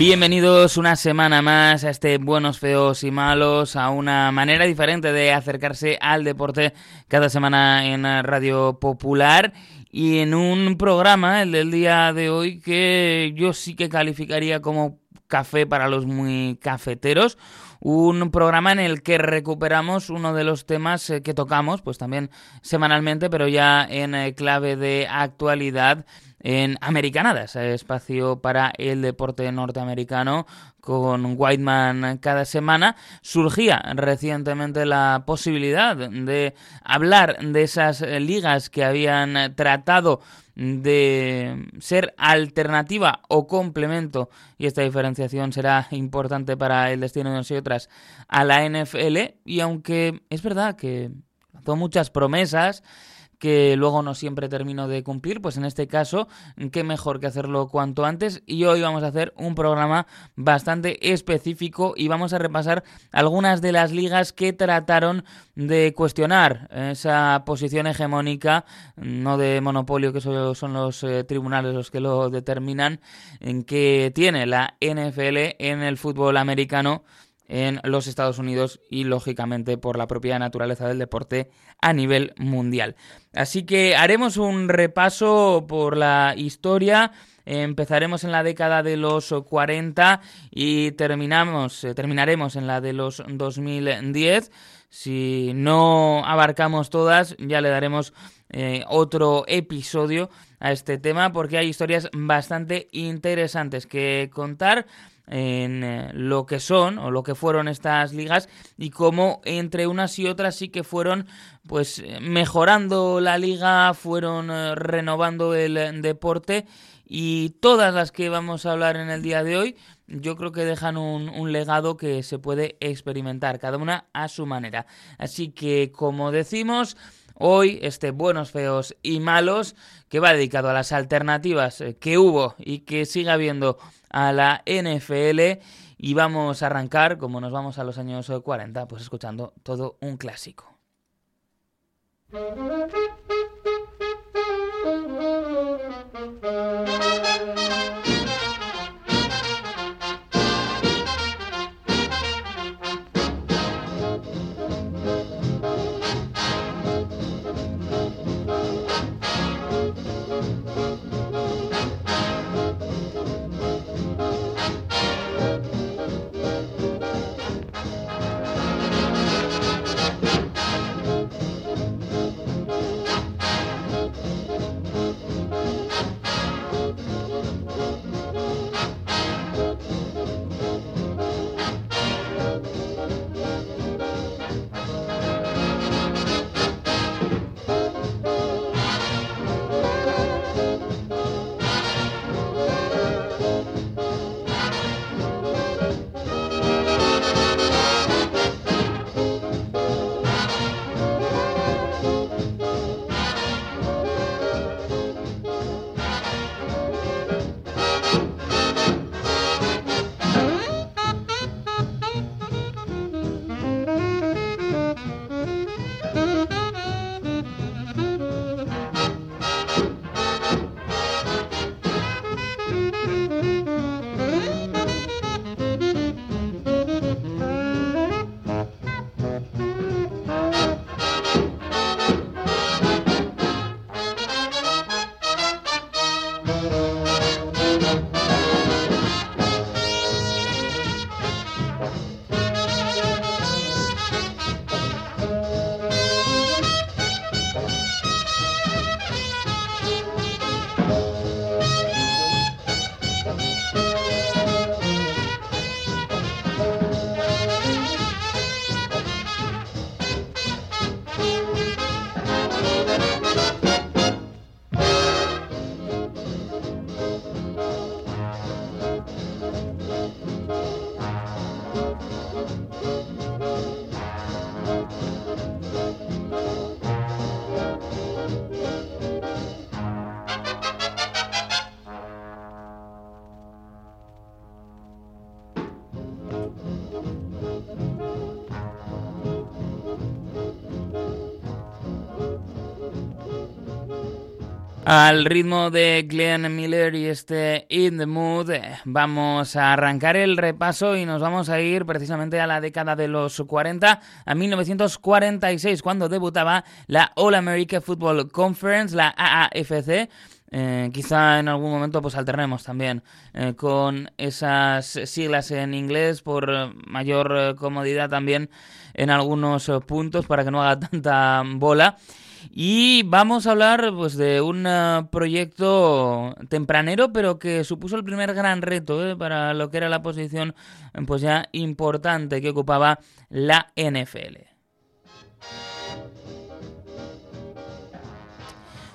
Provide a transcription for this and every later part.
Bienvenidos una semana más a este Buenos, Feos y Malos, a una manera diferente de acercarse al deporte cada semana en Radio Popular y en un programa, el del día de hoy, que yo sí que calificaría como café para los muy cafeteros. Un programa en el que recuperamos uno de los temas eh, que tocamos, pues también semanalmente, pero ya en eh, clave de actualidad en Americanadas, espacio para el deporte norteamericano con Whiteman cada semana, surgía recientemente la posibilidad de hablar de esas ligas que habían tratado de ser alternativa o complemento, y esta diferenciación será importante para el destino de unas y otras, a la NFL, y aunque es verdad que lanzó muchas promesas, que luego no siempre termino de cumplir, pues en este caso, qué mejor que hacerlo cuanto antes. Y hoy vamos a hacer un programa bastante específico y vamos a repasar algunas de las ligas que trataron de cuestionar esa posición hegemónica, no de monopolio, que son los eh, tribunales los que lo determinan, en que tiene la NFL en el fútbol americano en los Estados Unidos y lógicamente por la propia naturaleza del deporte a nivel mundial. Así que haremos un repaso por la historia. Empezaremos en la década de los 40 y terminamos, eh, terminaremos en la de los 2010. Si no abarcamos todas, ya le daremos eh, otro episodio a este tema porque hay historias bastante interesantes que contar en eh, lo que son o lo que fueron estas ligas y cómo entre unas y otras sí que fueron pues mejorando la liga, fueron eh, renovando el deporte y todas las que vamos a hablar en el día de hoy yo creo que dejan un, un, legado que se puede experimentar, cada una a su manera. Así que, como decimos, hoy este Buenos, Feos y Malos, que va dedicado a las alternativas eh, que hubo y que sigue habiendo a la NFL y vamos a arrancar, como nos vamos a los años 40, pues escuchando todo un clásico. Al ritmo de Glenn Miller y este In the Mood, eh, vamos a arrancar el repaso y nos vamos a ir precisamente a la década de los 40, a 1946, cuando debutaba la All America Football Conference, la AAFC. Eh, quizá en algún momento pues alternemos también eh, con esas siglas en inglés por mayor comodidad también en algunos puntos para que no haga tanta bola. Y vamos a hablar pues, de un eh, proyecto tempranero, pero que supuso el primer gran reto eh, para lo que era la posición pues ya importante que ocupaba la NFL.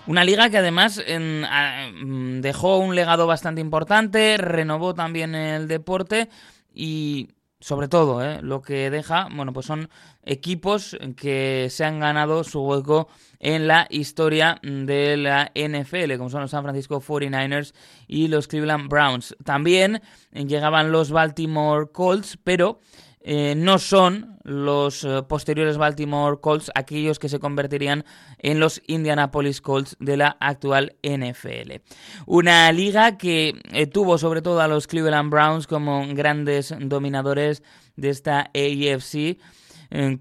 Una liga que además mm, dejó un legado bastante importante, renovó también el deporte y sobre todo, ¿eh? lo que deja, bueno, pues son equipos que se han ganado su hueco en la historia de la NFL, como son los San Francisco 49ers y los Cleveland Browns. También llegaban los Baltimore Colts, pero eh, no son los eh, posteriores Baltimore Colts aquellos que se convertirían en los Indianapolis Colts de la actual NFL. Una liga que eh, tuvo sobre todo a los Cleveland Browns como grandes dominadores de esta AFC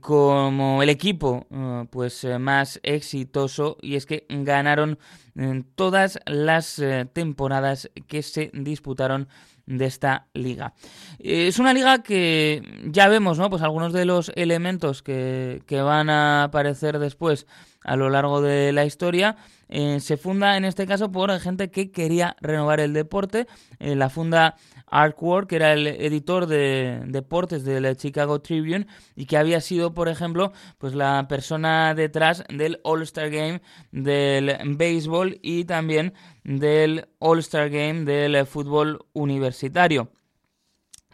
como el equipo pues más exitoso y es que ganaron todas las temporadas que se disputaron de esta liga. Es una liga que ya vemos, ¿no? Pues algunos de los elementos que, que van a aparecer después a lo largo de la historia. Eh, se funda en este caso por gente que quería renovar el deporte. Eh, la funda Artwork, que era el editor de deportes del Chicago Tribune y que había sido, por ejemplo, pues la persona detrás del All-Star Game del béisbol y también del All-Star Game del fútbol universitario.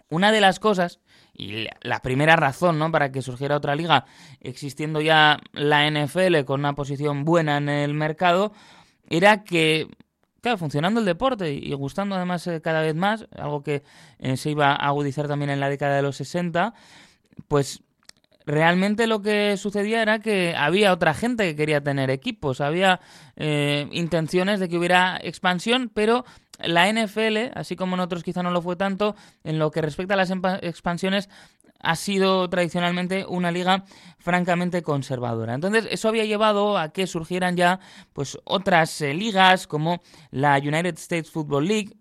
Una de las cosas y la primera razón ¿no? para que surgiera otra liga, existiendo ya la NFL con una posición buena en el mercado, era que, claro, funcionando el deporte y gustando además eh, cada vez más, algo que eh, se iba a agudizar también en la década de los 60, pues realmente lo que sucedía era que había otra gente que quería tener equipos, había eh, intenciones de que hubiera expansión, pero la NFL, así como en otros quizá no lo fue tanto, en lo que respecta a las expansiones, ha sido tradicionalmente una liga francamente conservadora. Entonces, eso había llevado a que surgieran ya pues otras eh, ligas como la United States Football League,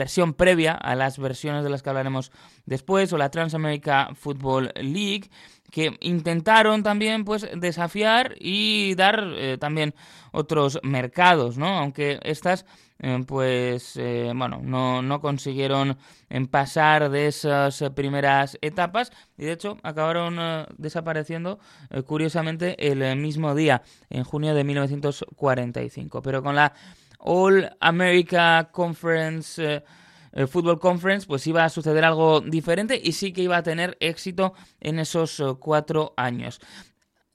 versión previa a las versiones de las que hablaremos después, o la Trans America Football League, que intentaron también pues desafiar y dar eh, también otros mercados, ¿no? Aunque estas eh, pues eh, bueno, no, no consiguieron pasar de esas primeras etapas y de hecho acabaron desapareciendo curiosamente el mismo día, en junio de 1945. Pero con la All America Conference el Football Conference, pues iba a suceder algo diferente y sí que iba a tener éxito en esos eh, cuatro años.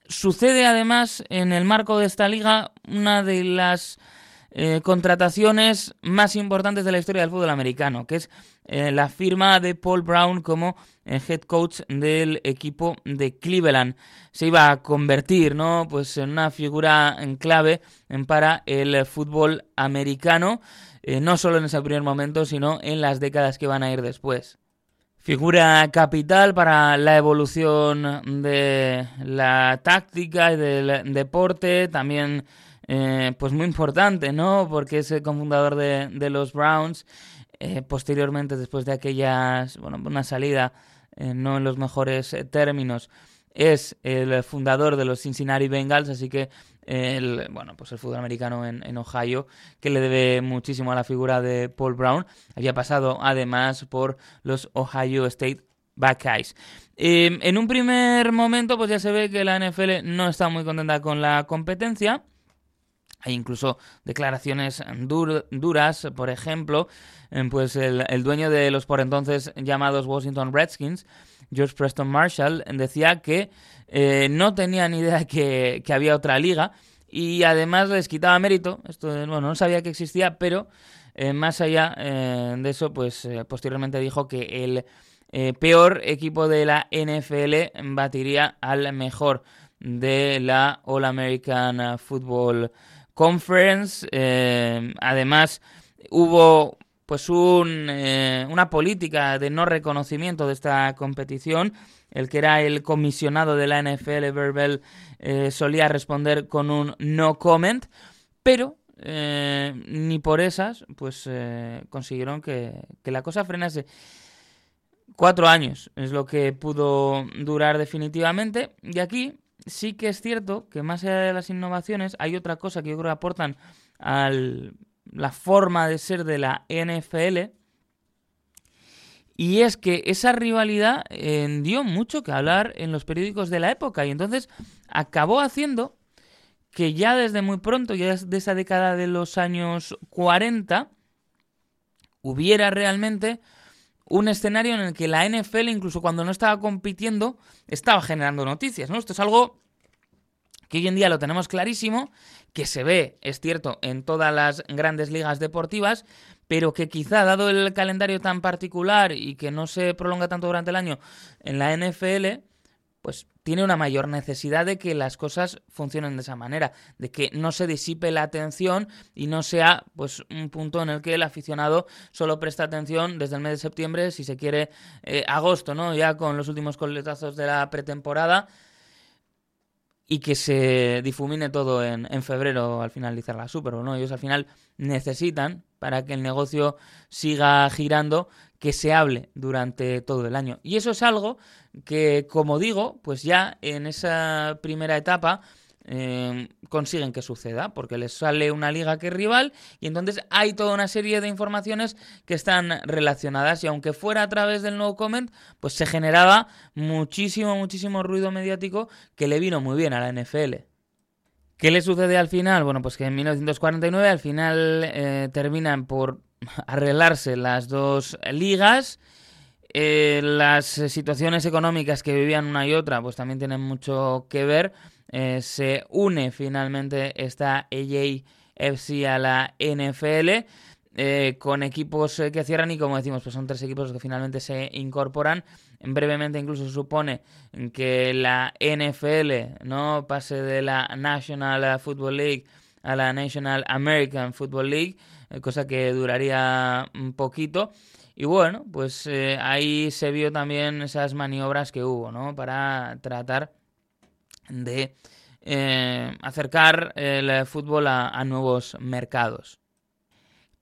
Sucede además en el marco de esta liga una de las eh, contrataciones más importantes de la historia del fútbol americano, que es eh, la firma de Paul Brown como head coach del equipo de Cleveland. Se iba a convertir, ¿no? Pues en una figura clave para el fútbol americano. Eh, no solo en ese primer momento, sino en las décadas que van a ir después. Figura capital para la evolución de la táctica y del deporte, también eh, pues muy importante, ¿no? Porque es el cofundador de, los Browns. Eh, posteriormente, después de aquellas, bueno, una salida no en los mejores términos, es el fundador de los Cincinnati Bengals, así que el, bueno, pues el fútbol americano en, Ohio, que le debe muchísimo a la figura de Paul Brown. Había pasado además por los Ohio State Buckeyes. Em, en un primer momento, pues ya se ve que la NFL no está muy contenta con la competencia. Hay incluso declaraciones duras, por ejemplo, em, pues el, el, dueño de los por entonces llamados Washington Redskins, George Preston Marshall, decía que eh, no tenía ni idea que, que, había otra liga y además les quitaba mérito. Esto, bueno, no sabía que existía, pero eh, más allá eh, de eso, pues posteriormente dijo que el peor equipo de la NFL batiría al mejor de la All American Football Conference. además, hubo pues un, una política de no reconocimiento de esta competición. El que era el comisionado de la NFL, Verbel, solía responder con un no comment, pero eh, ni por esas, pues eh, consiguieron que, la cosa frenase. Cuatro años es lo que pudo durar definitivamente. Y aquí sí que es cierto que más allá de las innovaciones, hay otra cosa que yo creo que aportan a la forma de ser de la NFL. Y es que esa rivalidad eh, dio mucho que hablar en los periódicos de la época. Y entonces acabó haciendo que ya desde muy pronto, ya desde esa década de los años 40, hubiera realmente un escenario en el que la NFL, incluso cuando no estaba compitiendo, estaba generando noticias, ¿no? Esto es algo que hoy en día lo tenemos clarísimo, que se ve, es cierto, en todas las grandes ligas deportivas, pero que quizá, dado el calendario tan particular y que no se prolonga tanto durante el año en la NFL, pues tiene una mayor necesidad de que las cosas funcionen de esa manera, de que no se disipe la atención y no sea pues un punto en el que el aficionado solo presta atención desde el mes de septiembre, si se quiere, eh, agosto, ¿no? Ya con los últimos coletazos de la pretemporada y que se difumine todo en, en, febrero al finalizar la Super ¿no? Ellos al final necesitan, para que el negocio siga girando, que se hable durante todo el año. Y eso es algo que, como digo, pues ya en esa primera etapa eh, consiguen que suceda, porque les sale una liga que es rival y entonces hay toda una serie de informaciones que están relacionadas y aunque fuera a través del nuevo comment, pues se generaba muchísimo, muchísimo ruido mediático que le vino muy bien a la NFL. ¿Qué le sucede al final? Bueno, pues que en 1949 al final eh, terminan por arreglarse las dos ligas eh, las situaciones económicas que vivían una y otra, pues también tienen mucho que ver. Eh, se une finalmente esta AJFC a la NFL. Eh, con equipos que cierran y como decimos, pues son tres equipos que finalmente se incorporan. Brevemente incluso se supone que la NFL no pase de la National Football League a la National American Football League, cosa que duraría un poquito. Y bueno, pues eh, ahí se vio también esas maniobras que hubo, ¿no? Para tratar de eh, acercar el fútbol a, nuevos mercados.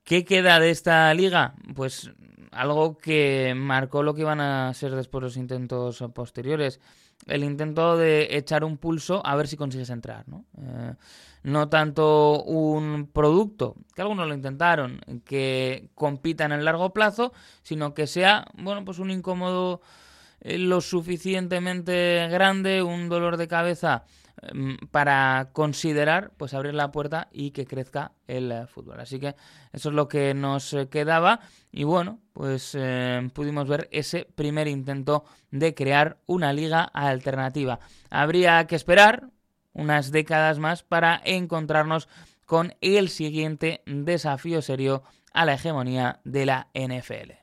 ¿Qué queda de esta liga? Pues algo que marcó lo que iban a ser después los intentos posteriores. El intento de echar un pulso a ver si consigues entrar, ¿no? Eh, no tanto un producto, que algunos lo intentaron, que compita en el largo plazo, sino que sea, bueno, pues un incómodo eh, lo suficientemente grande, un dolor de cabeza para considerar pues abrir la puerta y que crezca el eh, fútbol. Así que eso es lo que nos eh, quedaba y bueno, pues pudimos ver ese primer intento de crear una liga alternativa. Habría que esperar unas décadas más para encontrarnos con el siguiente desafío serio a la hegemonía de la NFL.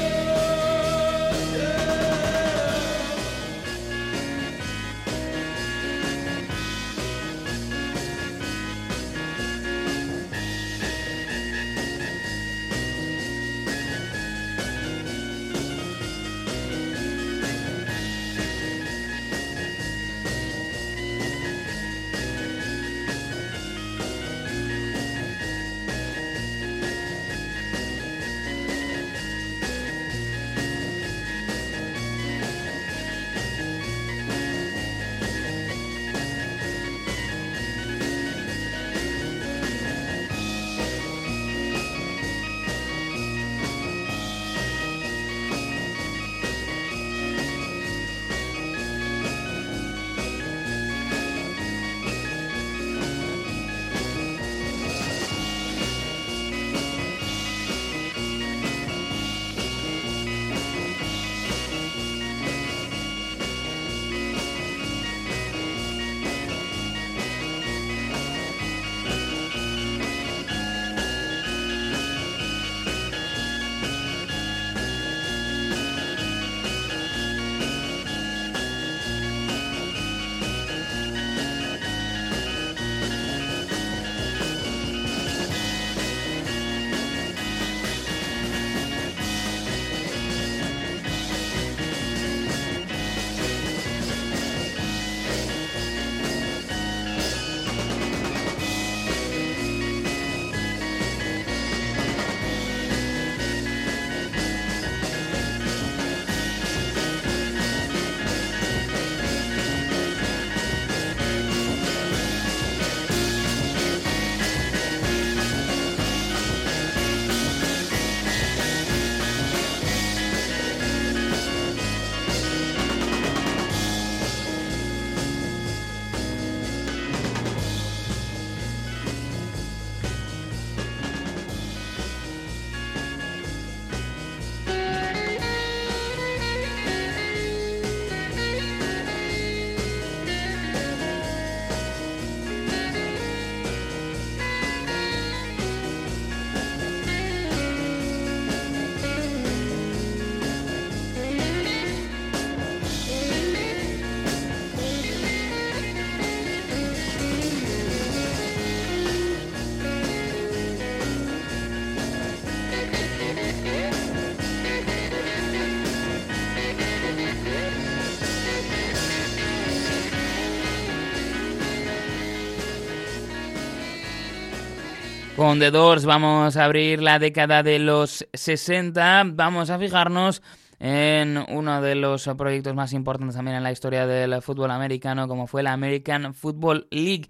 Con The vamos a abrir la década de los 60. Vamos a fijarnos en uno de los proyectos más importantes también en la historia del fútbol americano, como fue la American Football League,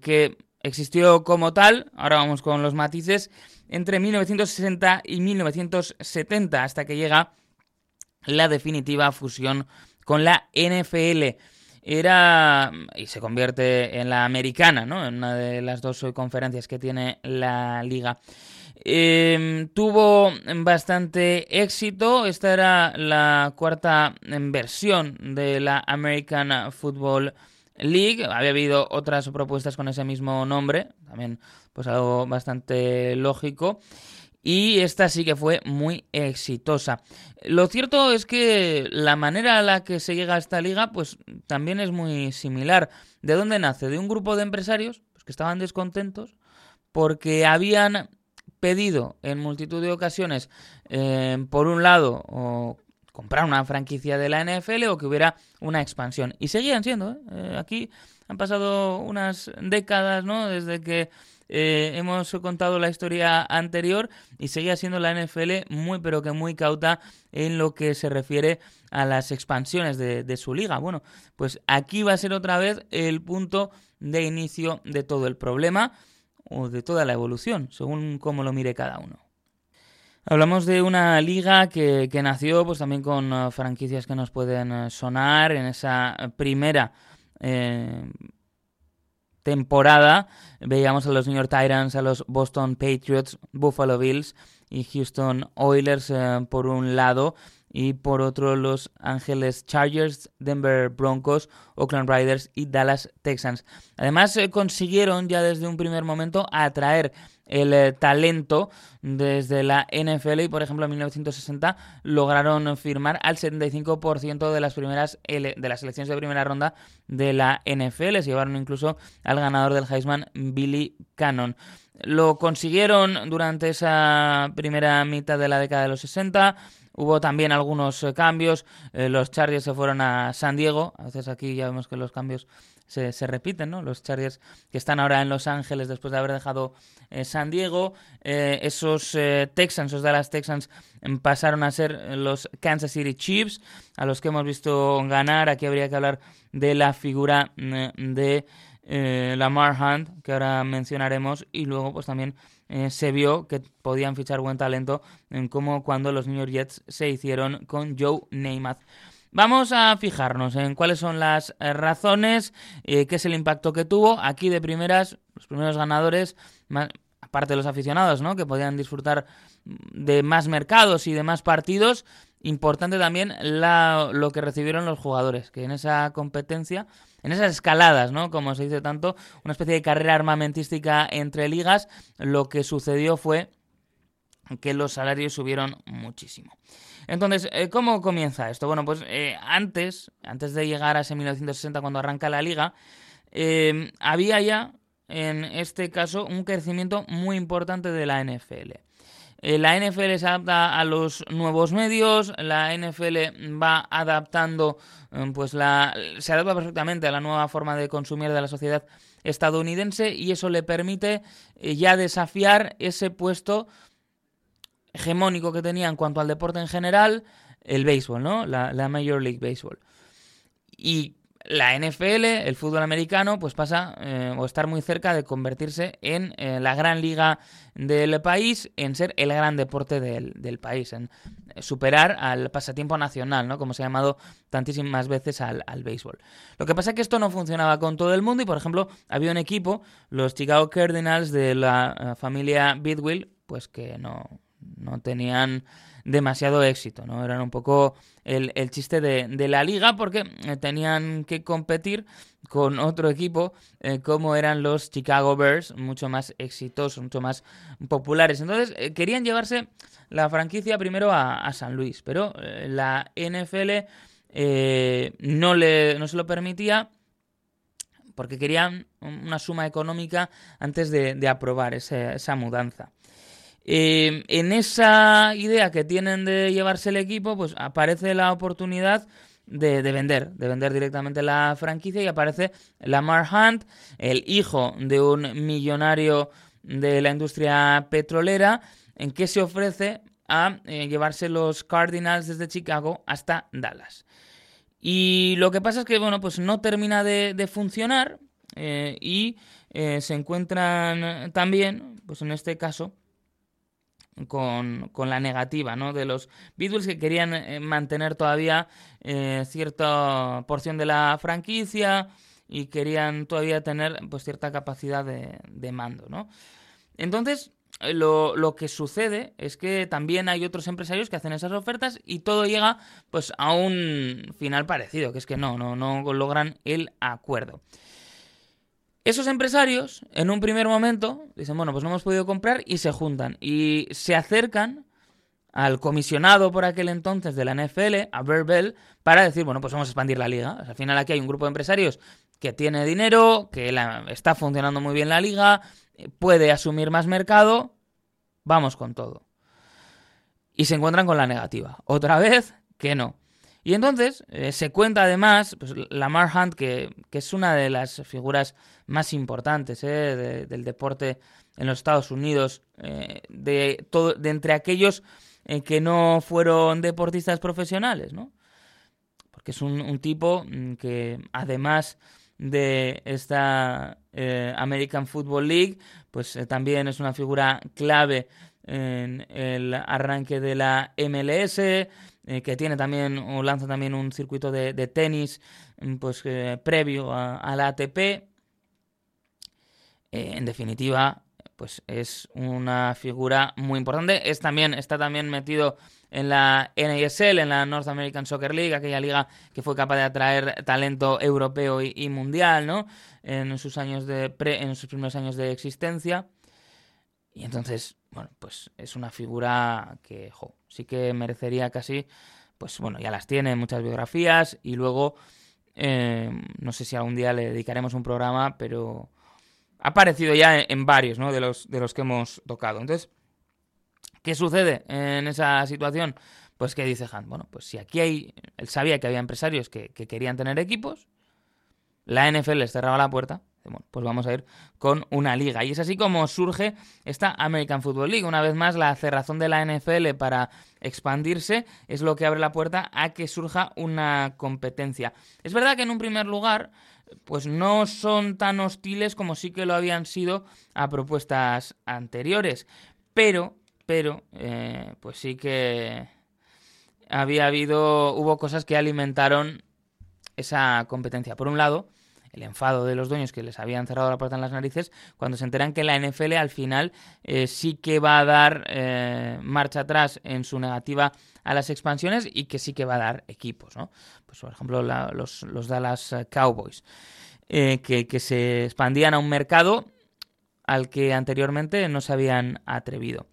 que existió como tal, ahora vamos con los matices, entre 1960 y 1970, hasta que llega la definitiva fusión con la NFL era y se convierte en la americana, ¿no? En una de las dos conferencias que tiene la liga. Em, tuvo bastante éxito. Esta era la cuarta versión de la American Football League. Había habido otras propuestas con ese mismo nombre, también pues algo bastante lógico y esta sí que fue muy exitosa. Lo cierto es que la manera a la que se llega a esta liga pues también es muy similar. ¿De dónde nace? De un grupo de empresarios pues, que estaban descontentos porque habían pedido en multitud de ocasiones, eh, por un lado, o comprar una franquicia de la NFL o que hubiera una expansión. Y seguían siendo. ¿eh? Eh, aquí han pasado unas décadas, ¿no? Desde que eh, hemos contado la historia anterior y seguía siendo la NFL muy pero que muy cauta en lo que se refiere a las expansiones de, su liga. Bueno, pues aquí va a ser otra vez el punto de inicio de todo el problema o de toda la evolución, según cómo lo mire cada uno. Hablamos de una liga que, nació pues también con uh, franquicias que nos pueden uh, sonar en esa primera eh, temporada veíamos a los New York Titans, a los Boston Patriots, Buffalo Bills y Houston Oilers eh, por un lado y por otro los Angeles Chargers, Denver Broncos, Oakland Riders y Dallas Texans. Además consiguieron ya desde un primer momento atraer el eh, talento desde la NFL y por ejemplo en 1960 lograron firmar al 75% de las primeras de las selecciones de primera ronda de la NFL, se llevaron incluso al ganador del Heisman Billy Cannon. Lo consiguieron durante esa primera mitad de la década de los 60. Hubo también algunos eh, cambios. Eh, los Chargers se fueron a San Diego. A veces aquí ya vemos que los cambios se, se, repiten, ¿no? Los Chargers que están ahora en Los Ángeles después de haber dejado eh, San Diego. Esos Texans, esos Dallas Texans, em, pasaron a ser los Kansas City Chiefs, a los que hemos visto ganar. Aquí habría que hablar de la figura de Lamar Hunt, que ahora mencionaremos, y luego pues también se vio que podían fichar buen talento, como cuando los New York Jets se hicieron con Joe Namath. Vamos a fijarnos en cuáles son las eh, razones, eh, qué es el impacto que tuvo. Aquí de primeras, los primeros ganadores, aparte de los aficionados, ¿no? que podían disfrutar de más mercados y de más partidos, importante también lo que recibieron los jugadores, que en esa competencia, en esas escaladas, ¿no? Como se dice tanto, una especie de carrera armamentística entre ligas, lo que sucedió fue que los salarios subieron muchísimo. Entonces, eh, ¿cómo comienza esto? Bueno, pues eh, antes, antes de llegar a ese 1960 cuando arranca la liga, eh, había ya, en este caso, un crecimiento muy importante de la NFL. La NFL se adapta a los nuevos medios, la NFL va adaptando, pues la, se adapta perfectamente a la nueva forma de consumir de la sociedad estadounidense y eso le permite ya desafiar ese puesto hegemónico que tenía en cuanto al deporte en general, el béisbol, ¿no? La, Major League Baseball. Y la NFL, el fútbol americano, pues pasa eh, o estar muy cerca de convertirse en eh, la gran liga del país, en ser el gran deporte del, país, en superar al pasatiempo nacional, ¿no? Como se ha llamado tantísimas veces al, al, béisbol. Lo que pasa es que esto no funcionaba con todo el mundo y, por ejemplo, había un equipo, los Chicago Cardinals de la eh, familia Bidwill, pues que no, no tenían demasiado éxito, ¿no? Eran un poco el, chiste de, la liga porque eh, tenían que competir con otro equipo eh, como eran los Chicago Bears, mucho más exitosos, mucho más populares. Entonces eh, querían llevarse la franquicia primero a, San Luis, pero la NFL no, le, no se lo permitía porque querían una suma económica antes de, aprobar esa mudanza. Eh, en esa idea que tienen de llevarse el equipo, pues aparece la oportunidad de, vender, de vender directamente la franquicia y aparece Lamar Hunt, el hijo de un millonario de la industria petrolera, en que se ofrece a eh, llevarse los Cardinals desde Chicago hasta Dallas. Y lo que pasa es que, bueno, pues no termina de, funcionar eh, y eh, se encuentran también, pues en este caso, con, la negativa ¿no? de los Beatles que querían mantener todavía cierta porción de la franquicia y querían todavía tener pues cierta capacidad de, de mando, ¿no? Entonces, eh, lo, que sucede es que también hay otros empresarios que hacen esas ofertas y todo llega pues a un final parecido, que es que no, no, no logran el acuerdo. Esos empresarios, en un primer momento, dicen, bueno, pues no hemos podido comprar y se juntan y se acercan al comisionado por aquel entonces de la NFL, a Berbell, para decir, bueno, pues vamos a expandir la liga. al final aquí hay un grupo de empresarios que tiene dinero, que está funcionando muy bien la liga, puede asumir más mercado, vamos con todo. Y se encuentran con la negativa. Otra vez que no. Y entonces eh, se cuenta además, pues, Lamar Hunt, que, es una de las figuras más importantes eh, del deporte en los Estados Unidos, eh, de, todo, de entre aquellos que no fueron deportistas profesionales, ¿no? Porque es un tipo mm, que además de esta eh, American Football League, pues eh, también es una figura clave en el arranque de la MLS, eh, que tiene también o lanza también un circuito de, tenis mm, pues previo a, la ATP. En definitiva, pues es una figura muy importante. Es también, está también metido en la NASL, en la North American Soccer League, aquella liga que fue capaz de atraer talento europeo y, mundial, ¿no? En sus años de en sus primeros años de existencia. Y entonces, bueno, pues es una figura que, jo, sí que merecería casi, pues bueno, ya las tiene, muchas biografías y luego, eh, no sé si algún día le dedicaremos un programa, pero ha aparecido ya en, varios, ¿no? De los, de los que hemos tocado. Entonces, ¿Qué sucede en esa situación? Pues que dice Hunt, bueno, pues si aquí hay, él sabía que había empresarios que, querían tener equipos, la NFL les cerraba la puerta, pues vamos a ir con una liga. Y es así como surge esta American Football League. Una vez más, la cerrazón de la NFL para expandirse es lo que abre la puerta a que surja una competencia. Es verdad que en un primer lugar, pues no son tan hostiles como sí que lo habían sido a propuestas anteriores. Pero pero eh, pues sí que había habido, hubo cosas que alimentaron esa competencia. Por un lado, el enfado de los dueños que les habían cerrado la puerta en las narices cuando se enteran que la NFL al final eh, sí que va a dar eh, marcha atrás en su negativa a las expansiones y que sí que va a dar equipos, ¿no? Pues por ejemplo los, los, Dallas Cowboys, que, que se expandían a un mercado al que anteriormente no se habían atrevido.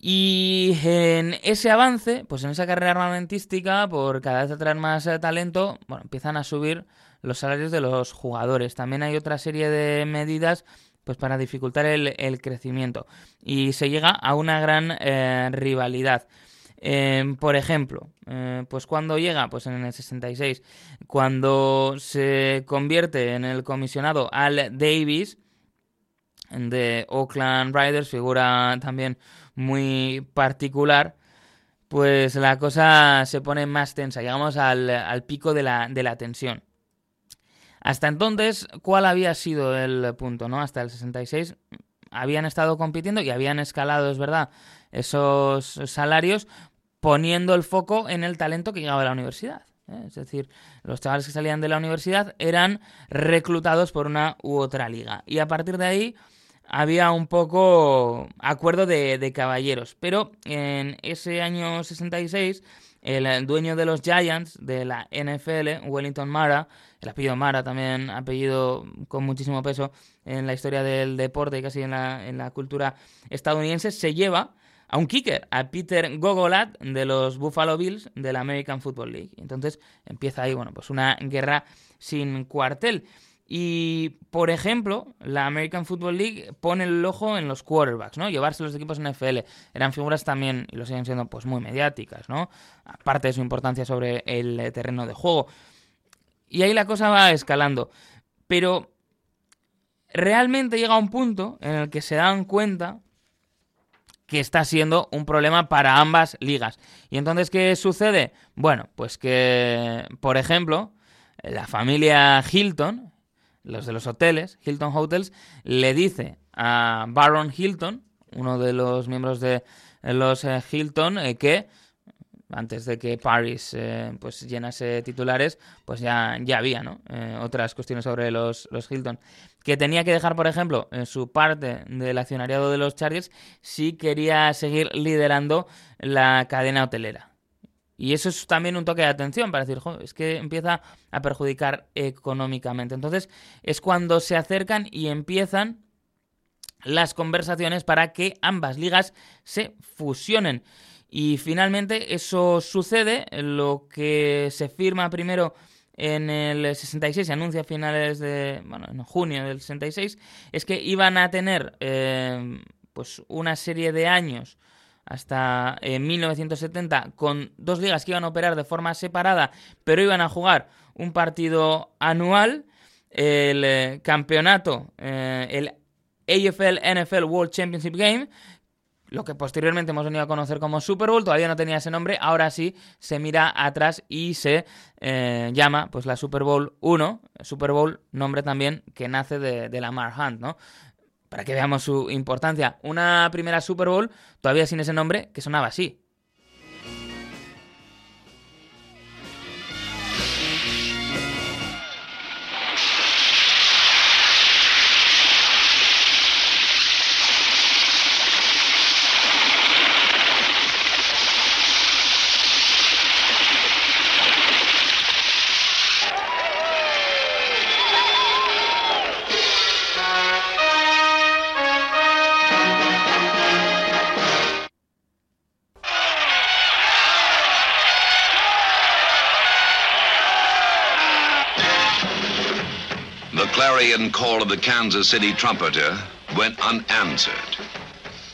Y en ese avance, pues en esa carrera armamentística, por cada vez atraer más eh, talento, bueno, empiezan a subir los salarios de los jugadores. También hay otra serie de medidas pues para dificultar el, crecimiento. Y se llega a una gran eh, rivalidad. Em, por ejemplo, eh, pues cuando llega, pues en el 66, cuando se convierte en el comisionado Al Davis de Oakland Riders, figura también muy particular, pues la cosa se pone más tensa, llegamos al, pico de la, de la, tensión. Hasta entonces, ¿cuál había sido el punto? ¿no? Hasta el 66 habían estado compitiendo y habían escalado, es verdad, esos salarios poniendo el foco en el talento que llegaba a la universidad. ¿eh? Es decir, los chavales que salían de la universidad eran reclutados por una u otra liga. Y a partir de ahí había un poco acuerdo de, caballeros. Pero en ese año 66, el dueño de los Giants de la NFL, Wellington Mara, el apellido Mara también, apellido con muchísimo peso en la historia del deporte y casi en la, en la cultura estadounidense, se lleva a un kicker, a Peter Gogolat de los Buffalo Bills de la American Football League. Entonces empieza ahí, bueno, pues una guerra sin cuartel. Y, por ejemplo, la American Football League pone el ojo en los quarterbacks, ¿no? Llevarse los equipos NFL. Eran figuras también, y lo siguen siendo, pues muy mediáticas, ¿no? Aparte de su importancia sobre el terreno de juego. Y ahí la cosa va escalando. Pero realmente llega un punto en el que se dan cuenta que está siendo un problema para ambas ligas. ¿Y entonces qué sucede? Bueno, pues que, por ejemplo, la familia Hilton, los de los hoteles, Hilton Hotels, le dice a Baron Hilton, uno de los miembros de los eh, Hilton, eh, que antes de que Paris eh, pues llenase titulares, pues ya, ya había ¿no? otras cuestiones sobre los, los Hilton que tenía que dejar, por ejemplo, en su parte del accionariado de los Chargers si quería seguir liderando la cadena hotelera. Y eso es también un toque de atención para decir, es que empieza a perjudicar económicamente. Entonces es cuando se acercan y empiezan las conversaciones para que ambas ligas se fusionen. Y finalmente eso sucede, lo que se firma primero en el 66, se anuncia a finales de, bueno, en junio del 66, es que iban a tener eh, pues una serie de años hasta 1970 eh, con dos ligas que iban a operar de forma separada, pero iban a jugar un partido anual, el eh, campeonato, el AFL NFL World Championship Game, lo que posteriormente hemos venido a conocer como Super Bowl, todavía no tenía ese nombre, ahora sí se mira atrás y se eh, llama pues la Super Bowl 1, Super Bowl, nombre también que nace de, de Lamar Hunt, ¿no? Para que veamos su importancia. Una primera Super Bowl, todavía sin ese nombre, que sonaba así. Call of the Kansas City trumpeter went unanswered.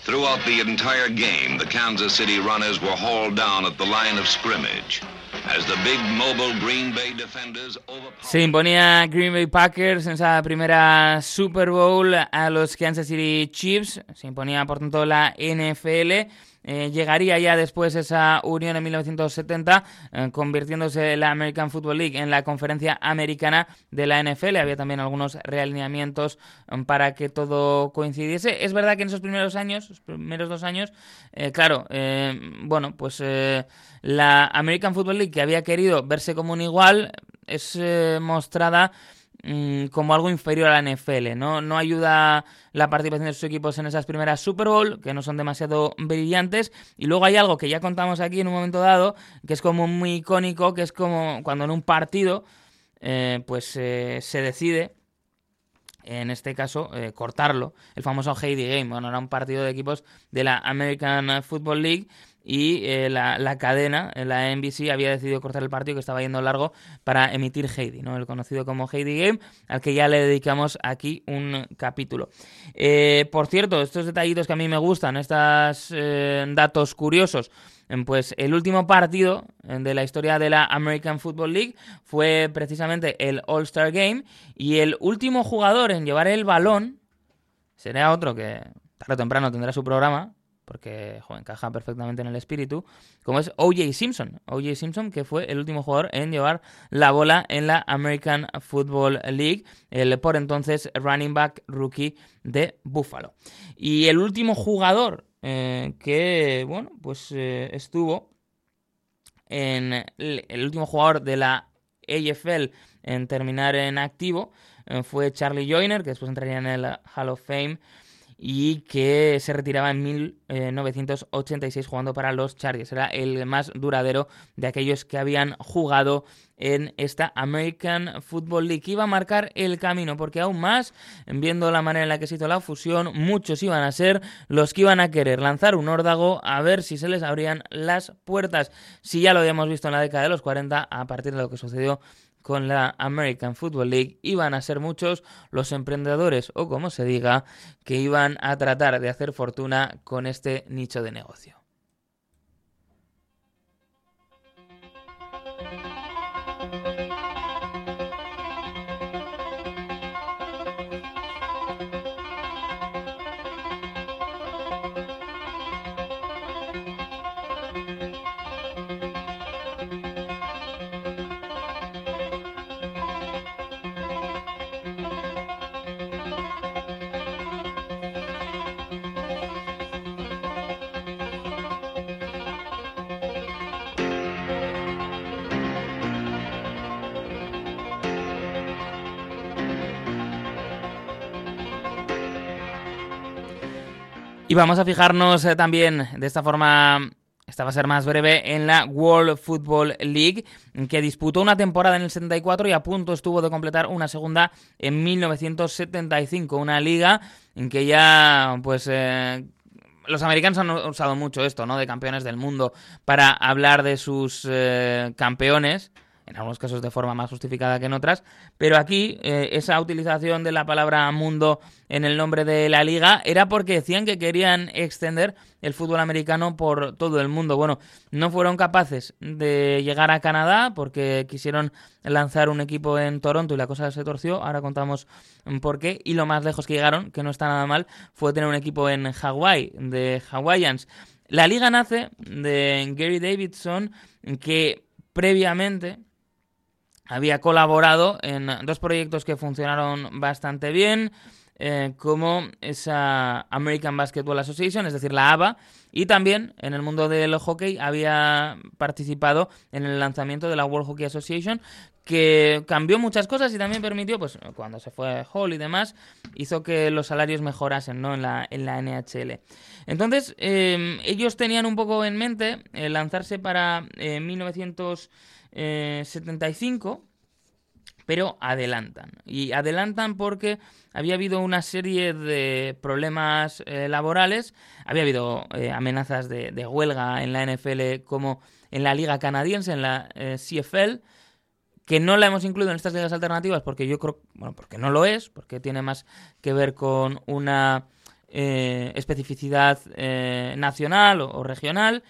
Throughout the entire game, the Kansas City runners were hauled down at the line of scrimmage. As the big mobile Green Bay defenders Se imponía Green Bay Packers en esa primera Super Bowl a los Kansas City Chiefs. Se imponía, por tanto, la NFL. Eh, llegaría ya después esa unión en 1970, eh, convirtiéndose la American Football League en la conferencia americana de la NFL. Había también algunos realineamientos um, para que todo coincidiese. Es verdad que en esos primeros años, los primeros dos años, eh, claro, bueno, pues la American Football League que había querido verse como un igual es mostrada Mm, como algo inferior a la NFL. ¿no? no ayuda la participación de sus equipos en esas primeras Super Bowl, que no son demasiado brillantes. Y luego hay algo que ya contamos aquí en un momento dado, que es como muy icónico, que es como cuando en un partido eh, pues eh, se decide en este caso, eh, cortarlo, el famoso Heidi Game. Bueno, era un partido de equipos de la American Football League y eh, la, cadena, la NBC, había decidido cortar el partido que estaba yendo largo para emitir Heidi, ¿no? el conocido como Heidi Game, al que ya le dedicamos aquí un capítulo. Eh, por cierto, estos detallitos que a mí me gustan, estos eh, datos curiosos, pues el último partido de la historia de la American Football League fue precisamente el All-Star Game y el último jugador en llevar el balón será otro que tarde o temprano tendrá su programa, porque encaja perfectamente en el espíritu, como es O.J. Simpson. O.J. Simpson, que fue el último jugador en llevar la bola en la American Football League, el por entonces running back rookie de Buffalo. Y el último jugador eh, que, bueno, pues eh, estuvo en el, último jugador de la AFL en terminar en activo eh, fue Charlie Joyner, que después entraría en el Hall of Fame y que se retiraba en 1986 jugando para los Chargers. Era el más duradero de aquellos que habían jugado en esta American Football League. Iba a marcar el camino porque aún más, viendo la manera en la que se hizo la fusión, muchos iban a ser los que iban a querer lanzar un órdago a ver si se les abrían las puertas. Si ya lo habíamos visto en la década de los 40, a partir de lo que sucedió con la American Football League iban a ser muchos los emprendedores o como se diga que iban a tratar de hacer fortuna con este nicho de negocio. Y vamos a fijarnos eh, también de esta forma esta va a ser más breve en la World Football League, que disputó una temporada en el 74 y a punto estuvo de completar una segunda en 1975. Una liga en que ya, pues. Eh, los americanos han usado mucho esto, ¿no? De campeones del mundo para hablar de sus eh, campeones en algunos casos de forma más justificada que en otras, pero aquí eh, esa utilización de la palabra mundo en el nombre de la liga era porque decían que querían extender el fútbol americano por todo el mundo. Bueno, no fueron capaces de llegar a Canadá porque quisieron lanzar un equipo en Toronto y la cosa se torció, ahora contamos por qué, y lo más lejos que llegaron, que no está nada mal, fue tener un equipo en Hawái, de Hawaiians. La liga nace de Gary Davidson, que previamente había colaborado en dos proyectos que funcionaron bastante bien, eh, como esa American Basketball Association, es decir, la ABA, y también en el mundo del hockey había participado en el lanzamiento de la World Hockey Association, que cambió muchas cosas y también permitió, pues cuando se fue Hall y demás, hizo que los salarios mejorasen ¿no? en, la, en la NHL. Entonces, eh, ellos tenían un poco en mente eh, lanzarse para 1900 75, eh, pero adelantan. Y adelantan porque había habido una serie de problemas eh, laborales, había habido eh, amenazas de, de, huelga en la NFL como en la liga canadiense, en la CFL, que no la hemos incluido en estas ligas alternativas porque yo creo, bueno, porque no lo es, porque tiene más que ver con una especificidad nacional o regional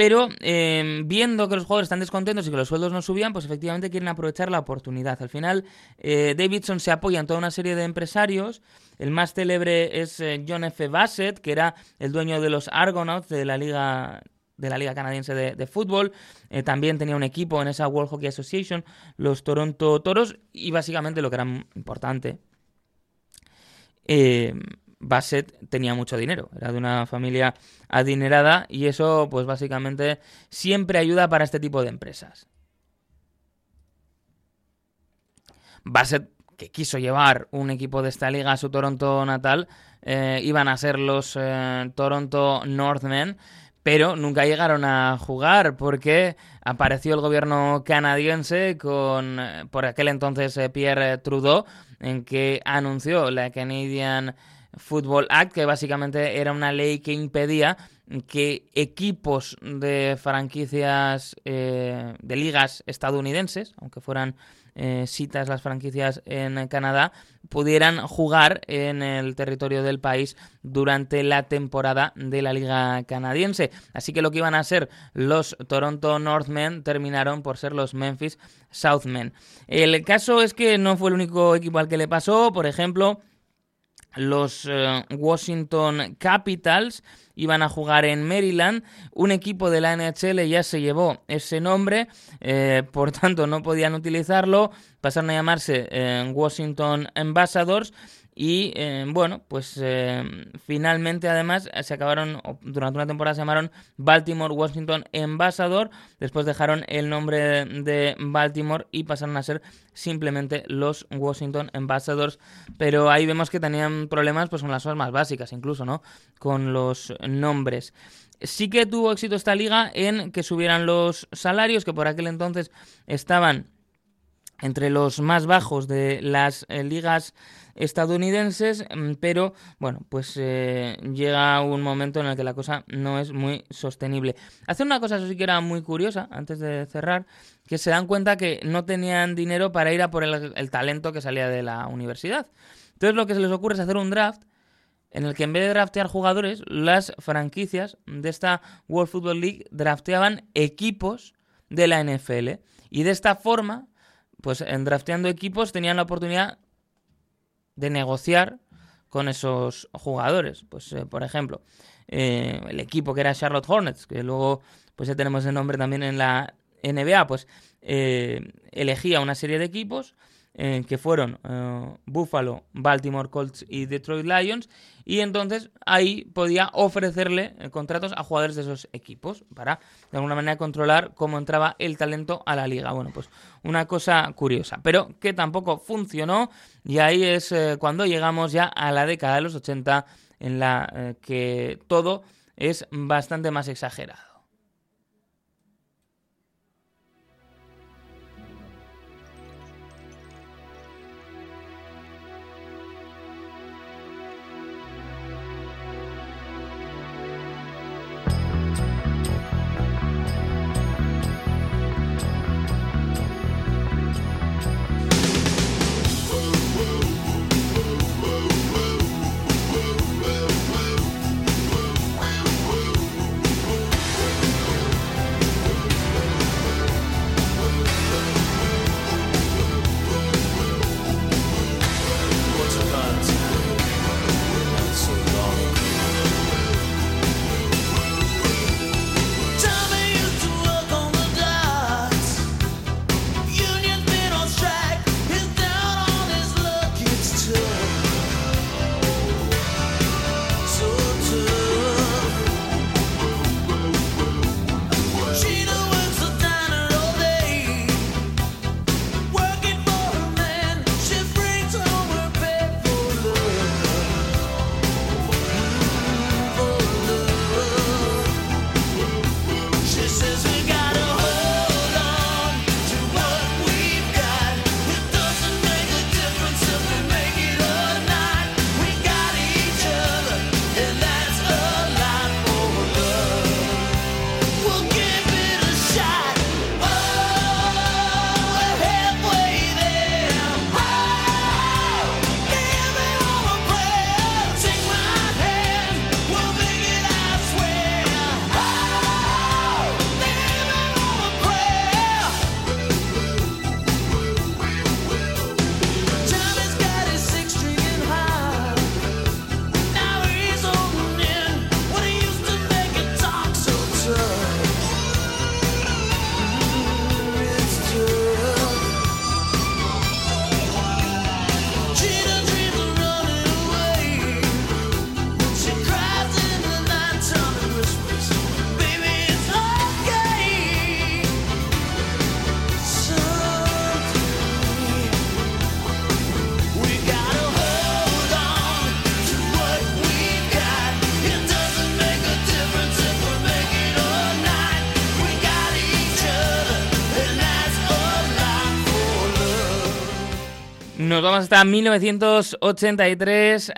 pero em, viendo que los jugadores están descontentos y que los sueldos no subían, pues efectivamente quieren aprovechar la oportunidad. Al final, eh, Davidson se apoya en toda una serie de empresarios. El más célebre es eh, John F. Bassett, que era el dueño de los Argonauts de la liga de la Liga Canadiense de, Fútbol. Eh, también tenía un equipo en esa World Hockey Association, los Toronto Toros, y básicamente lo que era importante Bassett tenía mucho dinero, era de una familia adinerada y eso pues básicamente siempre ayuda para este tipo de empresas. Bassett, que quiso llevar un equipo de esta liga a su Toronto natal, eh, iban a ser los eh, Toronto Northmen, pero nunca llegaron a jugar porque apareció el gobierno canadiense con, eh, por aquel entonces, Pierre Trudeau, en que anunció la Canadian Football Act, que básicamente era una ley que impedía que equipos de franquicias eh, de ligas estadounidenses, aunque fueran eh, citas las franquicias en Canadá, pudieran jugar en el territorio del país durante la temporada de la liga canadiense. Así que lo que iban a ser los Toronto Northmen terminaron por ser los Memphis Southmen. El caso es que no fue el único equipo al que le pasó, por ejemplo, los eh, Washington Capitals iban a jugar en Maryland. Un equipo de la NHL ya se llevó ese nombre, eh, por tanto no podían utilizarlo. Pasaron a llamarse eh, Washington Ambassadors y eh, bueno, pues eh, finalmente además se acabaron, durante una temporada se llamaron Baltimore Washington Ambassador, después dejaron el nombre de Baltimore y pasaron a ser simplemente los Washington Ambassadors, pero ahí vemos que tenían problemas pues con las cosas más básicas incluso, ¿no? Con los nombres. Sí que tuvo éxito esta liga en que subieran los salarios, que por aquel entonces estaban entre los más bajos de las eh, ligas estadounidenses, mm, pero bueno, pues eh, llega un momento en el que la cosa no es muy sostenible. Hace una cosa, eso sí que era muy curiosa, antes de cerrar, que se dan cuenta que no tenían dinero para ir a por el, talento que salía de la universidad. Entonces lo que se les ocurre es hacer un draft en el que en vez de draftear jugadores, las franquicias de esta World Football League drafteaban equipos de la NFL. Y de esta forma, pues en drafteando equipos tenían la oportunidad de negociar con esos jugadores. Pues, eh, por ejemplo, eh, el equipo que era Charlotte Hornets, que luego pues ya tenemos el nombre también en la NBA, pues eh, elegía una serie de equipos eh, que fueron eh, Buffalo, Baltimore Colts y Detroit Lions, y entonces ahí podía ofrecerle eh, contratos a jugadores de esos equipos para de alguna manera controlar cómo entraba el talento a la liga. Bueno, pues una cosa curiosa, pero que tampoco funcionó y ahí es cuando llegamos ya a la década de los 80 en la que todo es bastante más exagerado. Hasta 1983.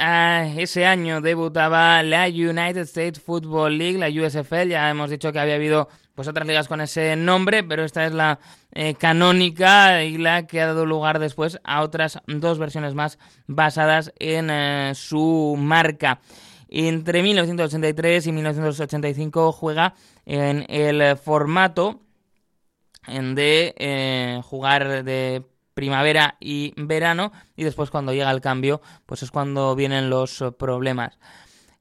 ese año debutaba la United States Football League, la USFL. Ya hemos dicho que había habido pues otras ligas con ese nombre, pero esta es la eh, canónica y la que ha dado lugar después a otras dos versiones más basadas en eh, su marca. Entre 1983 y 1985 juega en el formato de eh, jugar de primavera y verano y después cuando llega el cambio pues es cuando vienen los eh, problemas.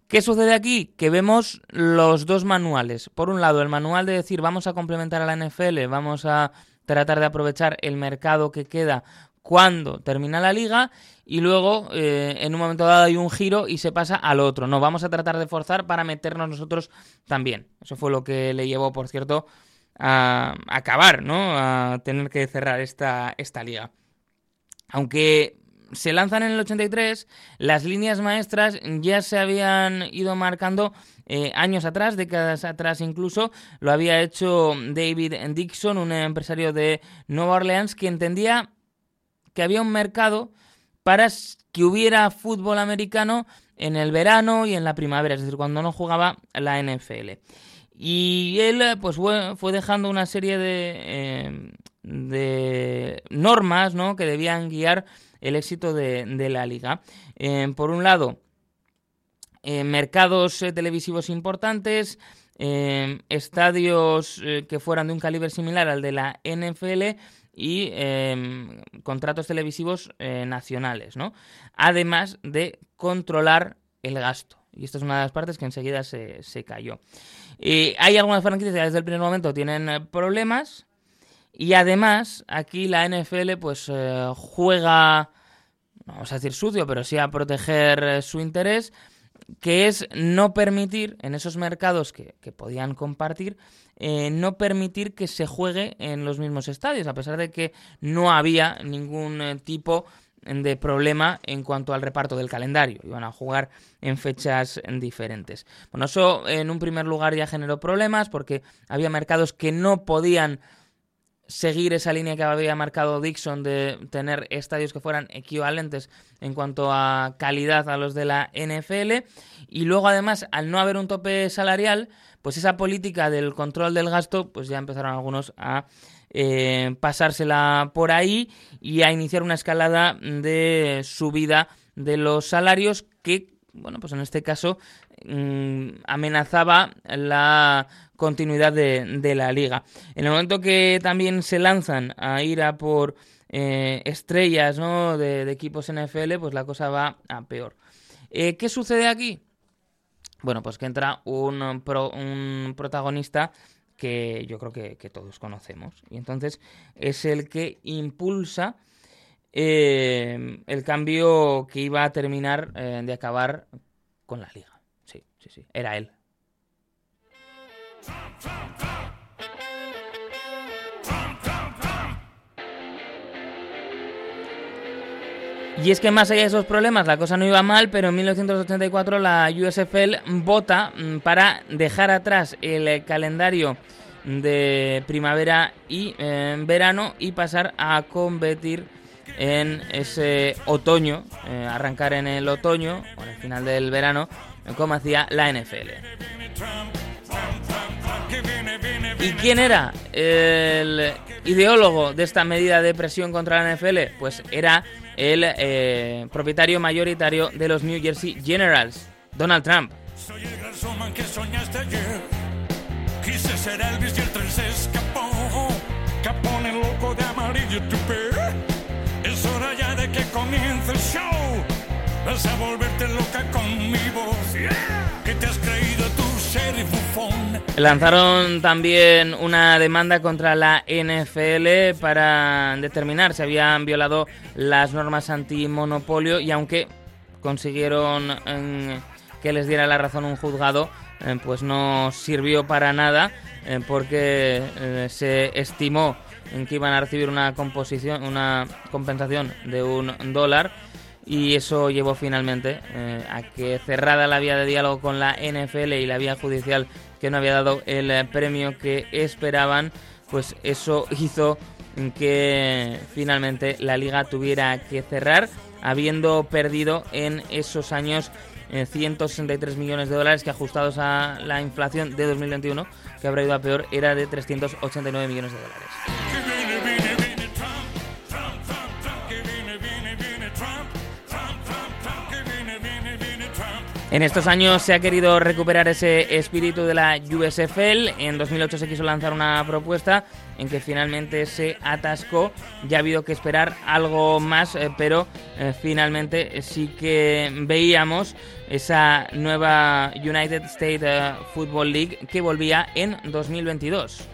¿Qué sucede aquí? Que vemos los dos manuales. Por un lado, el manual de decir vamos a complementar a la NFL, vamos a tratar de aprovechar el mercado que queda cuando termina la liga y luego eh, en un momento dado hay un giro y se pasa al otro. No, vamos a tratar de forzar para meternos nosotros también. Eso fue lo que le llevó, por cierto, a acabar, ¿no? A tener que cerrar esta, esta liga. Aunque se lanzan en el 83, las líneas maestras ya se habían ido marcando eh, años atrás, décadas atrás incluso. Lo había hecho David Dixon, un empresario de Nueva Orleans, que entendía que había un mercado para que hubiera fútbol americano en el verano y en la primavera, es decir, cuando no jugaba la NFL. Y él pues fue, dejando una serie de, em, de normas ¿no? que debían guiar el éxito de, la liga. Em, por un lado, eh, mercados eh, televisivos importantes, estadios eh, que fueran de un calibre similar al de la NFL y contratos televisivos nacionales, ¿no? Además de controlar el gasto. Y esta es una de las partes que enseguida se, se cayó. Y hay algunas franquicias que desde el primer momento tienen eh, problemas. Y además, aquí la NFL pues eh, juega, no vamos a decir sucio, pero sí a proteger eh, su interés, que es no permitir en esos mercados que, que podían compartir, no permitir que se juegue en los mismos estadios, a pesar de que no había ningún tipo de problema en cuanto al reparto del calendario. Iban a jugar en fechas diferentes. Bueno, eso en un primer lugar ya generó problemas porque había mercados que no podían seguir esa línea que había marcado Dixon de tener estadios que fueran equivalentes en cuanto a calidad a los de la NFL. Y luego, además, al no haber un tope salarial, pues esa política del control del gasto, pues ya empezaron algunos a eh, pasársela por ahí y a iniciar una escalada de subida de los salarios que, bueno, pues en este caso mm, amenazaba la continuidad de, la liga. En el momento que también se lanzan a ir a por eh, estrellas ¿no? de, equipos NFL, pues la cosa va a peor. Eh, ¿Qué sucede aquí? Bueno, pues que entra un, un protagonista que yo creo que, todos conocemos. Y entonces es el que impulsa eh, el cambio que iba a terminar de acabar con la liga. Sí, sí, sí, era él. Y es que más allá de esos problemas la cosa no iba mal, pero en 1984 la USFL vota mm, para dejar atrás el calendario de primavera y eh, verano y pasar a competir en ese otoño, eh, arrancar en el otoño o en el final del verano, como hacía la NFL. ¿Y quién era el ideólogo de esta medida de presión contra la NFL? Pues era el eh, propietario mayoritario de los New Jersey Generals, Donald Trump. Soy el gran showman que soñaste ayer. Quise ser Elvis y el tren se escapó. Capone loco de amarillo tupé. Es hora ya de que comience el show. Vas a volverte loca con mi voz. ¿Qué te has creído tú? Lanzaron también una demanda contra la NFL para determinar si habían violado las normas antimonopolio y aunque consiguieron em, que les diera la razón un juzgado, em, pues no sirvió para nada em, porque eh, se estimó en que iban a recibir una composición, una compensación de un dólar y eso llevó finalmente eh, a que cerrada la vía de diálogo con la NFL y la vía judicial que no había dado el eh, premio que esperaban, pues eso hizo que finalmente la liga tuviera que cerrar, habiendo perdido en esos años 163 eh, millones de dólares que ajustados a la inflación de 2021, que habrá ido a peor, era de 389 millones de dólares. En estos años se ha querido recuperar ese espíritu de la USFL. En 2008 se quiso lanzar una propuesta en que finalmente se atascó. Ya ha habido que esperar algo más, eh, pero eh, finalmente sí que veíamos esa nueva United States eh, Football League que volvía en 2022.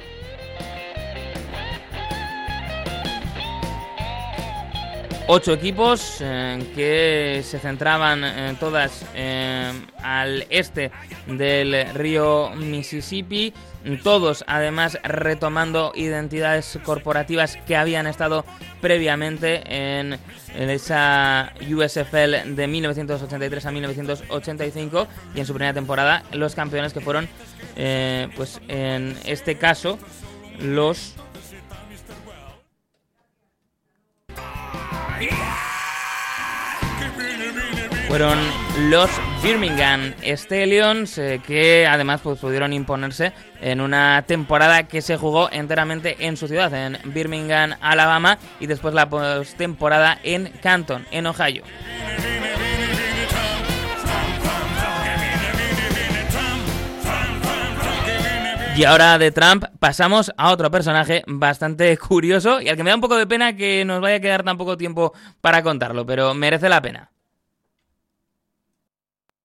Ocho equipos eh, que se centraban eh, todas eh, al este del río Mississippi, todos además retomando identidades corporativas que habían estado previamente en, esa USFL de 1983 a 1985 y en su primera temporada los campeones que fueron pues en este caso los Fueron los Birmingham Stallions eh, que además pues, pudieron imponerse en una temporada que se jugó enteramente en su ciudad, en Birmingham, Alabama, y después la postemporada en Canton, en Ohio. Y ahora de Trump pasamos a otro personaje bastante curioso y al que me da un poco de pena que nos vaya a quedar tan poco tiempo para contarlo, pero merece la pena.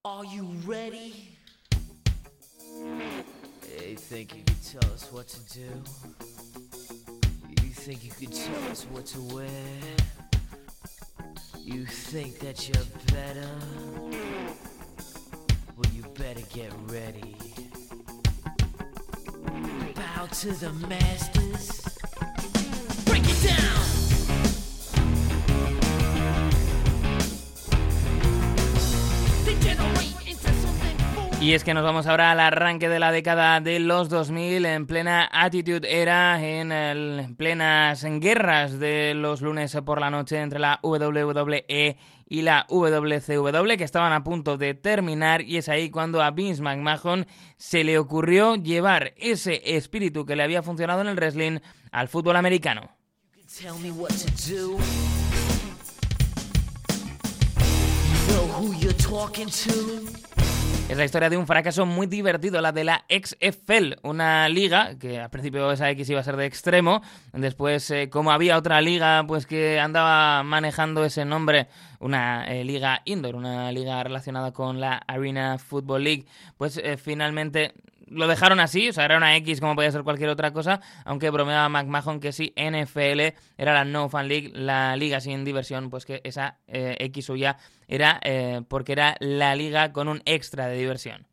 Are you ready? You think you could tell us what to do? You think you could tell us what to wear? You think that you're better? Well, you better get ready. Y es que nos vamos ahora al arranque de la década de los 2000 en plena Attitude Era, en, el, en plenas guerras de los lunes por la noche entre la WWE y la WCW que estaban a punto de terminar y es ahí cuando a Vince McMahon se le ocurrió llevar ese espíritu que le había funcionado en el wrestling al fútbol americano. Es la historia de un fracaso muy divertido, la de la XFL, una liga que al principio esa X iba a ser de extremo, después eh, como había otra liga pues que andaba manejando ese nombre, una eh, liga indoor, una liga relacionada con la Arena Football League, pues eh, finalmente lo dejaron así, o sea, era una X como podía ser cualquier otra cosa, aunque bromeaba McMahon que si NFL era la No Fan League, la liga sin diversión, pues que esa eh, X suya era eh, porque era la liga con un extra de diversión.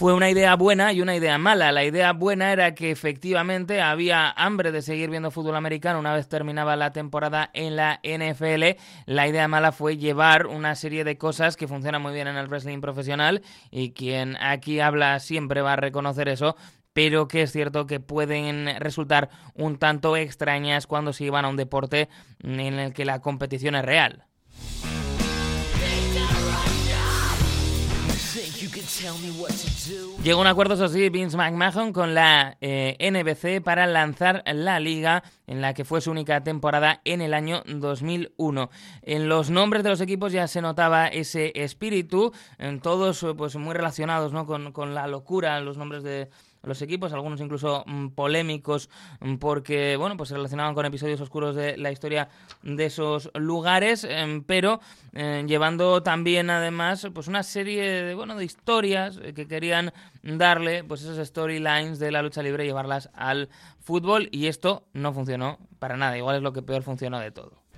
Fue una idea buena y una idea mala. La idea buena era que efectivamente había hambre de seguir viendo fútbol americano una vez terminaba la temporada en la NFL. La idea mala fue llevar una serie de cosas que funcionan muy bien en el wrestling profesional y quien aquí habla siempre va a reconocer eso, pero que es cierto que pueden resultar un tanto extrañas cuando se llevan a un deporte en el que la competición es real. Llegó un acuerdo, eso sí, Vince McMahon con la eh, NBC para lanzar la liga en la que fue su única temporada en el año 2001. En los nombres de los equipos ya se notaba ese espíritu, en todos pues muy relacionados ¿no? con, con la locura, los nombres de los equipos, algunos incluso mm, polémicos mm, porque, bueno, pues se relacionaban con episodios oscuros de la historia de esos lugares, em, pero eh, llevando también además pues una serie de, bueno, de historias eh, que querían darle pues esas storylines de la lucha libre llevarlas al fútbol y esto no funcionó para nada, igual es lo que peor funcionó de todo.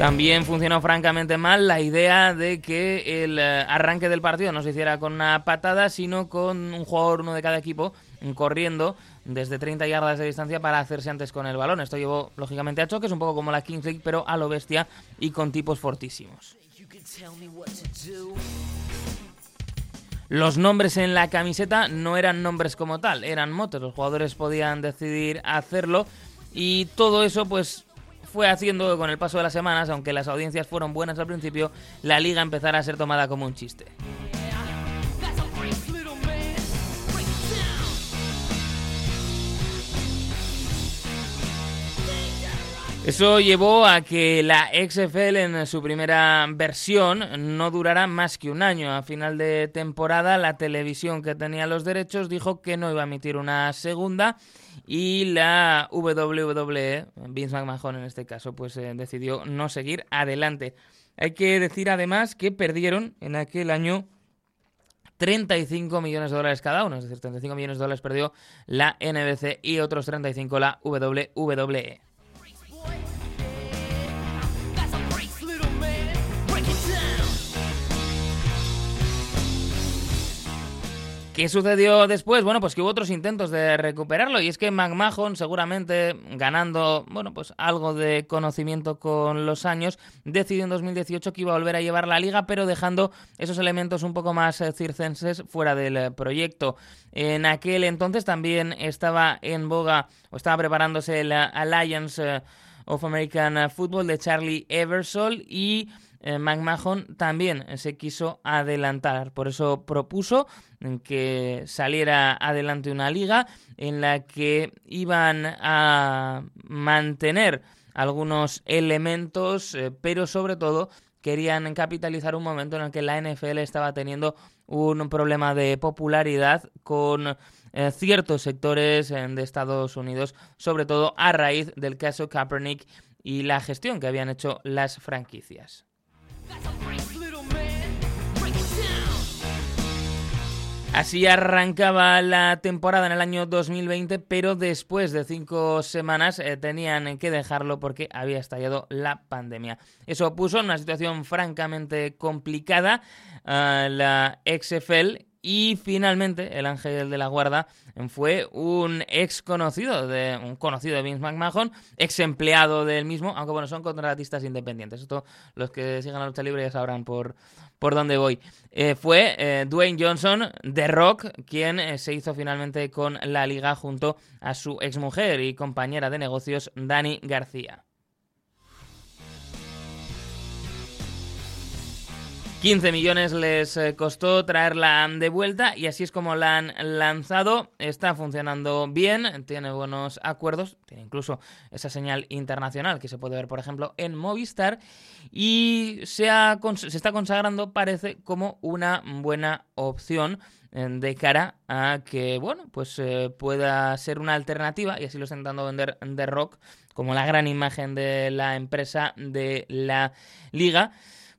También funcionó francamente mal la idea de que el eh, arranque del partido no se hiciera con una patada, sino con un jugador, uno de cada equipo, corriendo desde 30 yardas de distancia para hacerse antes con el balón. Esto llevó, lógicamente, a choques, un poco como la Kings pero a lo bestia y con tipos fortísimos. Los nombres en la camiseta no eran nombres como tal, eran motos. Los jugadores podían decidir hacerlo y todo eso, pues fue haciendo con el paso de las semanas, aunque las audiencias fueron buenas al principio, la liga empezara a ser tomada como un chiste. Eso llevó a que la XFL en su primera versión no durara más que un año. A final de temporada, la televisión que tenía los derechos dijo que no iba a emitir una segunda y la WWE, Vince McMahon en este caso, pues eh, decidió no seguir adelante. Hay que decir además que perdieron en aquel año 35 millones de dólares cada uno, es decir, 35 millones de dólares perdió la NBC y otros 35 la WWE. ¿Qué sucedió después? Bueno, pues que hubo otros intentos de recuperarlo y es que McMahon, seguramente ganando, bueno, pues algo de conocimiento con los años, decidió en 2018 que iba a volver a llevar la liga, pero dejando esos elementos un poco más eh, circenses fuera del eh, proyecto. En aquel entonces también estaba en boga o estaba preparándose la Alliance eh, of American Football de Charlie Eversole y McMahon también se quiso adelantar. Por eso propuso que saliera adelante una liga en la que iban a mantener algunos elementos, eh, pero sobre todo querían capitalizar un momento en el que la NFL estaba teniendo un problema de popularidad con eh, ciertos sectores de Estados Unidos, sobre todo a raíz del caso Kaepernick y la gestión que habían hecho las franquicias. Así arrancaba la temporada en el año 2020, pero después de cinco semanas eh, tenían que dejarlo porque había estallado la pandemia. Eso puso en una situación francamente complicada a la XFL y finalmente el ángel de la guarda fue un ex conocido de un conocido de Vince McMahon, ex empleado del mismo, aunque bueno, son contratistas independientes. Esto los que sigan la lucha libre ya sabrán por, por dónde voy. Eh, fue eh, Dwayne Johnson de Rock quien eh, se hizo finalmente con la liga junto a su exmujer y compañera de negocios Dani García. 15 millones les eh, costó traerla de vuelta y así es como la han lanzado. Está funcionando bien, tiene buenos acuerdos, tiene incluso esa señal internacional que se puede ver, por ejemplo, en Movistar y se, está consagrando, parece, como una buena opción eh, de cara a que, bueno, pues eh, pueda ser una alternativa, y así lo está intentando vender The Rock como la gran imagen de la empresa de la liga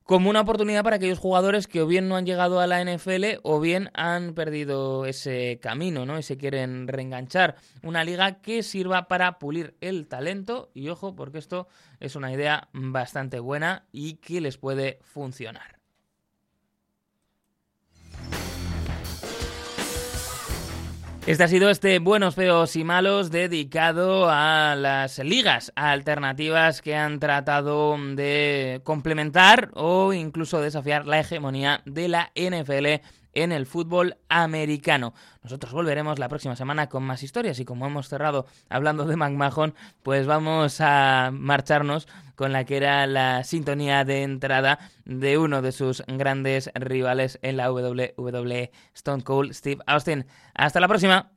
como una oportunidad para aquellos jugadores que o bien no han llegado a la NFL o bien han perdido ese camino, ¿no? Y se quieren reenganchar. Una liga que sirva para pulir el talento y ojo, porque esto es una idea bastante buena y que les puede funcionar. Este ha sido este Buenos, Feos y Malos dedicado a las ligas alternativas que han tratado de complementar o incluso desafiar la hegemonía de la NFL en el fútbol americano. Nosotros volveremos la próxima semana con más historias y como hemos cerrado hablando de McMahon, pues vamos a marcharnos con la que era la sintonía de entrada de uno de sus grandes rivales en la WWE, Stone Cold Steve Austin. Hasta la próxima.